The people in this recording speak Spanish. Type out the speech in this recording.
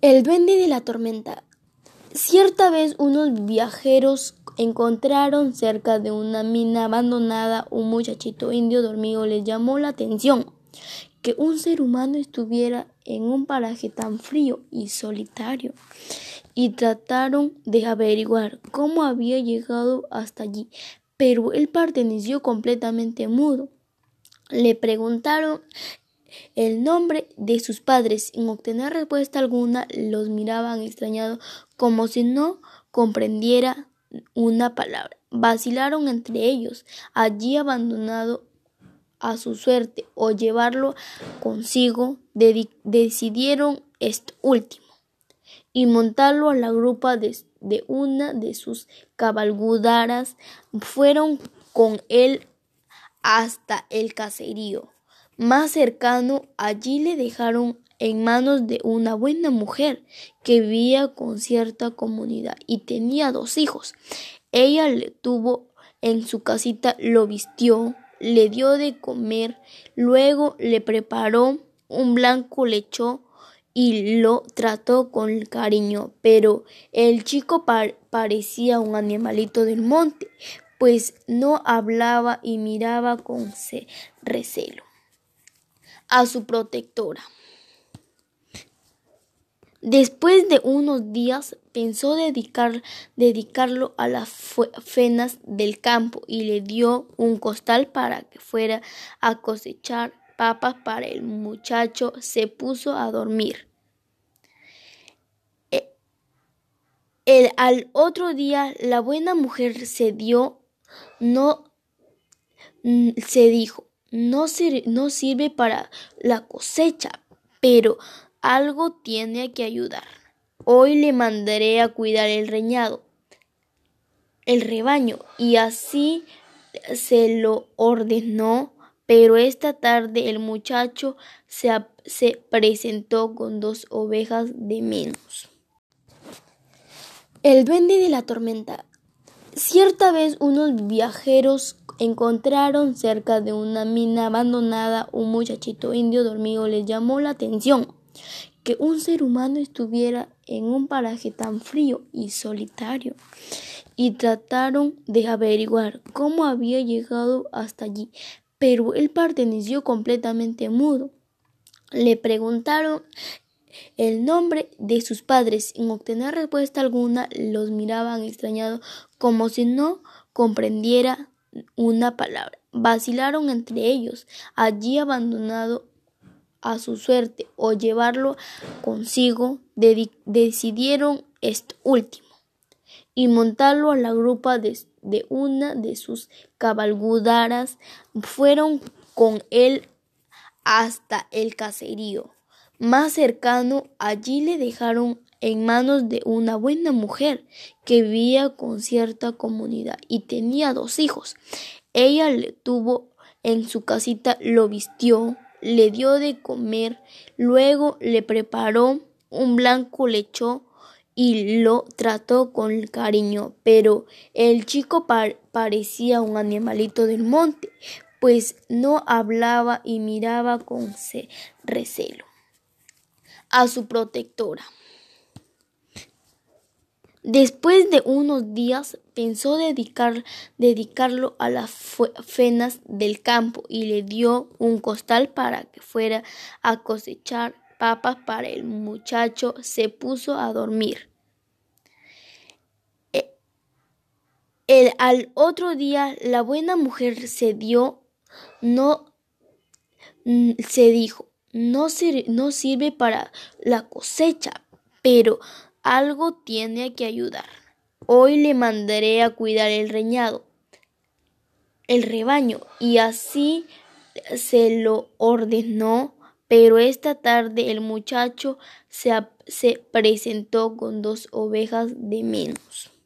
El duende de la tormenta. Cierta vez unos viajeros encontraron cerca de una mina abandonada un muchachito indio dormido. Les llamó la atención que un ser humano estuviera en un paraje tan frío y solitario y trataron de averiguar cómo había llegado hasta allí, pero él perteneció completamente mudo. Le preguntaron el nombre de sus padres. Sin obtener respuesta alguna, los miraban extrañados como si no comprendiera una palabra. Vacilaron entre ellos, allí abandonado a su suerte o llevarlo consigo, decidieron esto último y montarlo a la grupa de, de una de sus cabalgaduras. Fueron con él hasta el caserío más cercano, allí le dejaron en manos de una buena mujer que vivía con cierta comunidad y tenía dos hijos. Ella le tuvo en su casita, lo vistió, le dio de comer, luego le preparó un blanco lecho y lo trató con cariño, pero el chico parecía un animalito del monte, pues no hablaba y miraba con recelo a su protectora. Después de unos días pensó dedicar, dedicarlo a las fenas del campo y le dio un costal para que fuera a cosechar papas para el muchacho. Se puso a dormir. E, el, al otro día la buena mujer se dio, no se dijo, no, no sirve para la cosecha, pero algo tiene que ayudar. Hoy le mandaré a cuidar el reñado, el rebaño, y así se lo ordenó, pero esta tarde el muchacho se, se presentó con dos ovejas de menos. El duende de la tormenta. Cierta vez unos viajeros encontraron cerca de una mina abandonada un muchachito indio dormido. Les llamó la atención que un ser humano estuviera en un paraje tan frío y solitario y trataron de averiguar cómo había llegado hasta allí, pero él perteneció completamente mudo. Le preguntaron el nombre de sus padres. Sin obtener respuesta alguna, los miraban extrañados como si no comprendiera una palabra. Vacilaron entre ellos, allí abandonado a su suerte o llevarlo consigo, decidieron esto último y montarlo a la grupa de, de una de sus cabalgaduras. Fueron con él hasta el caserío más cercano. Allí le dejaron en manos de una buena mujer que vivía con cierta comunidad y tenía dos hijos. Ella le tuvo en su casita, lo vistió, le dio de comer, luego le preparó un blanco lecho y lo trató con cariño, pero el chico parecía un animalito del monte, pues no hablaba y miraba con recelo a su protectora. Después de unos días pensó dedicar, dedicarlo a las fenas del campo y le dio un costal para que fuera a cosechar papas para el muchacho. Se puso a dormir. E, el, al otro día la buena mujer se dio, no se dijo, no, no sirve para la cosecha, pero algo tiene que ayudar. Hoy le mandaré a cuidar el reñado, el rebaño, y así se lo ordenó, pero esta tarde el muchacho se, se presentó con dos ovejas de menos.